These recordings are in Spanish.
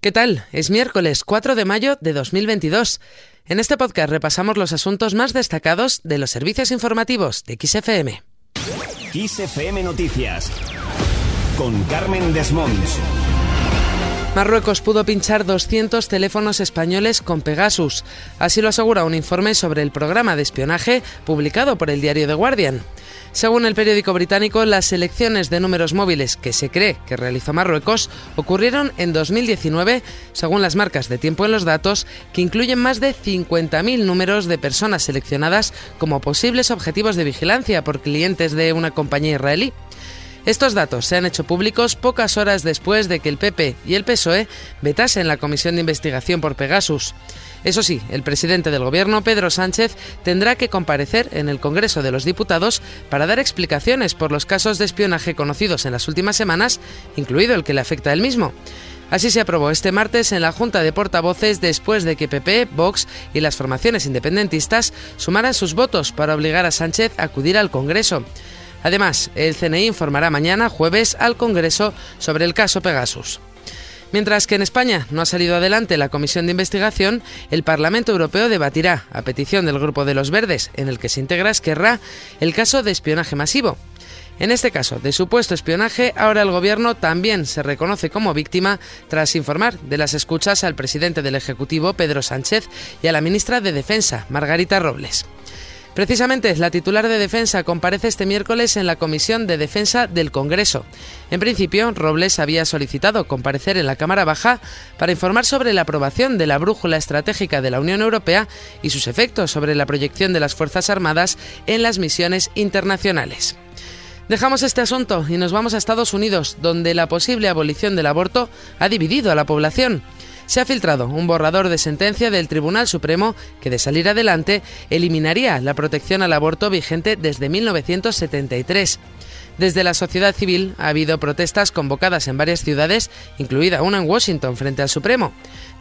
¿Qué tal? Es miércoles 4 de mayo de 2022. En este podcast repasamos los asuntos más destacados de los servicios informativos de XFM. XFM Noticias con Carmen Desmonts. Marruecos pudo pinchar 200 teléfonos españoles con Pegasus. Así lo asegura un informe sobre el programa de espionaje publicado por el diario The Guardian. Según el periódico británico, las elecciones de números móviles que se cree que realizó Marruecos ocurrieron en 2019, según las marcas de tiempo en los datos, que incluyen más de 50.000 números de personas seleccionadas como posibles objetivos de vigilancia por clientes de una compañía israelí. Estos datos se han hecho públicos pocas horas después de que el PP y el PSOE vetasen la comisión de investigación por Pegasus. Eso sí, el presidente del gobierno, Pedro Sánchez, tendrá que comparecer en el Congreso de los Diputados para dar explicaciones por los casos de espionaje conocidos en las últimas semanas, incluido el que le afecta a él mismo. Así se aprobó este martes en la Junta de Portavoces después de que PP, Vox y las formaciones independentistas sumaran sus votos para obligar a Sánchez a acudir al Congreso. Además, el CNI informará mañana, jueves, al Congreso sobre el caso Pegasus. Mientras que en España no ha salido adelante la comisión de investigación, el Parlamento Europeo debatirá, a petición del Grupo de los Verdes, en el que se integra Esquerra, el caso de espionaje masivo. En este caso de supuesto espionaje, ahora el Gobierno también se reconoce como víctima tras informar de las escuchas al presidente del Ejecutivo, Pedro Sánchez, y a la ministra de Defensa, Margarita Robles. Precisamente, la titular de Defensa comparece este miércoles en la Comisión de Defensa del Congreso. En principio, Robles había solicitado comparecer en la Cámara Baja para informar sobre la aprobación de la brújula estratégica de la Unión Europea y sus efectos sobre la proyección de las Fuerzas Armadas en las misiones internacionales. Dejamos este asunto y nos vamos a Estados Unidos, donde la posible abolición del aborto ha dividido a la población se ha filtrado un borrador de sentencia del Tribunal Supremo que, de salir adelante, eliminaría la protección al aborto vigente desde 1973. Desde la sociedad civil ha habido protestas convocadas en varias ciudades, incluida una en Washington frente al Supremo.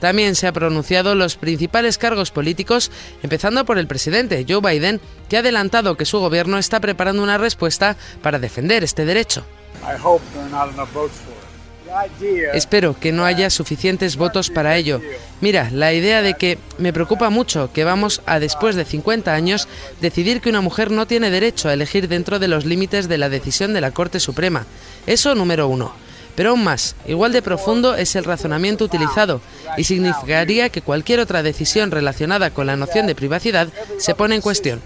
También se han pronunciado los principales cargos políticos, empezando por el presidente Joe Biden, que ha adelantado que su gobierno está preparando una respuesta para defender este derecho. Espero que no haya suficientes votos para ello. Mira, la idea de que me preocupa mucho que vamos a, después de 50 años, decidir que una mujer no tiene derecho a elegir dentro de los límites de la decisión de la Corte Suprema. Eso número uno. Pero aún más, igual de profundo es el razonamiento utilizado y significaría que cualquier otra decisión relacionada con la noción de privacidad se pone en cuestión.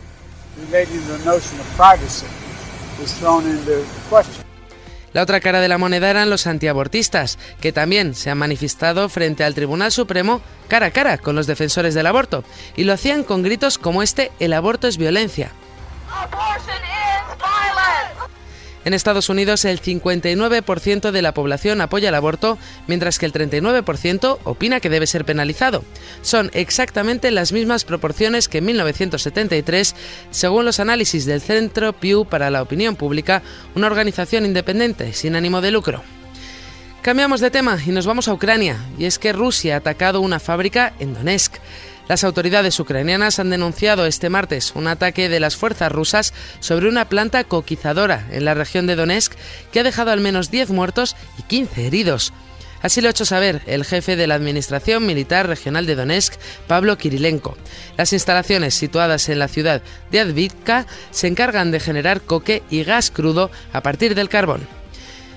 La otra cara de la moneda eran los antiabortistas, que también se han manifestado frente al Tribunal Supremo cara a cara con los defensores del aborto, y lo hacían con gritos como este, el aborto es violencia. En Estados Unidos el 59% de la población apoya el aborto, mientras que el 39% opina que debe ser penalizado. Son exactamente las mismas proporciones que en 1973, según los análisis del Centro Pew para la Opinión Pública, una organización independiente sin ánimo de lucro. Cambiamos de tema y nos vamos a Ucrania, y es que Rusia ha atacado una fábrica en Donetsk. Las autoridades ucranianas han denunciado este martes un ataque de las fuerzas rusas sobre una planta coquizadora en la región de Donetsk que ha dejado al menos 10 muertos y 15 heridos. Así lo ha hecho saber el jefe de la Administración Militar Regional de Donetsk, Pablo Kirilenko. Las instalaciones situadas en la ciudad de Advitka se encargan de generar coque y gas crudo a partir del carbón.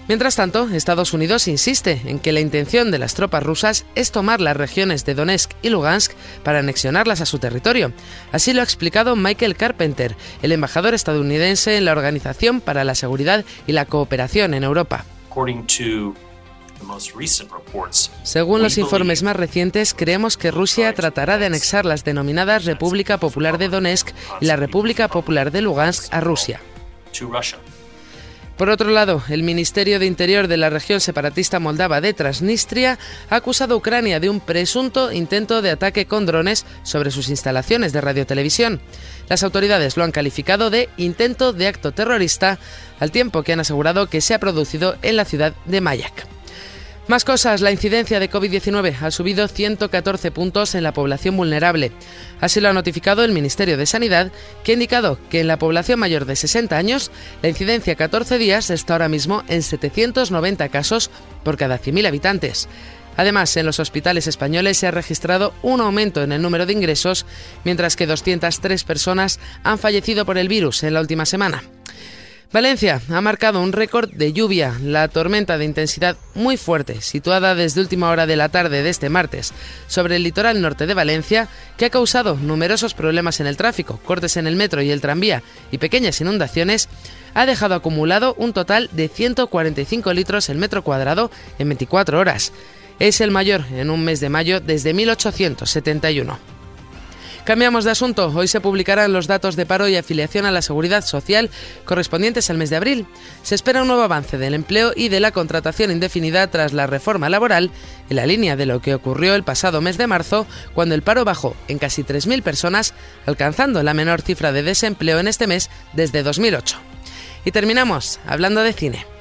Mientras tanto, Estados Unidos insiste en que la intención de las tropas rusas es tomar las regiones de Donetsk y Lugansk para anexionarlas a su territorio. Así lo ha explicado Michael Carpenter, el embajador estadounidense en la Organización para la Seguridad y la Cooperación en Europa. Según los informes más recientes, creemos que Rusia tratará de anexar las denominadas República Popular de Donetsk y la República Popular de Lugansk a Rusia. Por otro lado, el Ministerio de Interior de la región separatista moldava de Transnistria ha acusado a Ucrania de un presunto intento de ataque con drones sobre sus instalaciones de radiotelevisión. Las autoridades lo han calificado de intento de acto terrorista, al tiempo que han asegurado que se ha producido en la ciudad de Mayak. Más cosas, la incidencia de COVID-19 ha subido 114 puntos en la población vulnerable. Así lo ha notificado el Ministerio de Sanidad, que ha indicado que en la población mayor de 60 años, la incidencia a 14 días está ahora mismo en 790 casos por cada 100.000 habitantes. Además, en los hospitales españoles se ha registrado un aumento en el número de ingresos, mientras que 203 personas han fallecido por el virus en la última semana. Valencia ha marcado un récord de lluvia. La tormenta de intensidad muy fuerte, situada desde última hora de la tarde de este martes sobre el litoral norte de Valencia, que ha causado numerosos problemas en el tráfico, cortes en el metro y el tranvía y pequeñas inundaciones, ha dejado acumulado un total de 145 litros el metro cuadrado en 24 horas. Es el mayor en un mes de mayo desde 1871. Cambiamos de asunto. Hoy se publicarán los datos de paro y afiliación a la seguridad social correspondientes al mes de abril. Se espera un nuevo avance del empleo y de la contratación indefinida tras la reforma laboral, en la línea de lo que ocurrió el pasado mes de marzo, cuando el paro bajó en casi 3.000 personas, alcanzando la menor cifra de desempleo en este mes desde 2008. Y terminamos hablando de cine.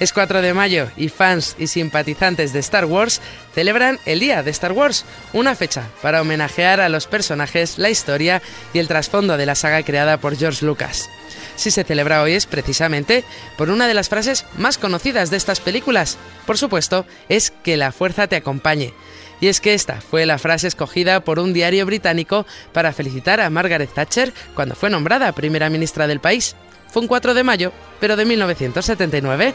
Es 4 de mayo y fans y simpatizantes de Star Wars celebran el Día de Star Wars, una fecha para homenajear a los personajes, la historia y el trasfondo de la saga creada por George Lucas. Si se celebra hoy es precisamente por una de las frases más conocidas de estas películas. Por supuesto, es que la fuerza te acompañe. Y es que esta fue la frase escogida por un diario británico para felicitar a Margaret Thatcher cuando fue nombrada primera ministra del país. Fue un 4 de mayo, pero de 1979.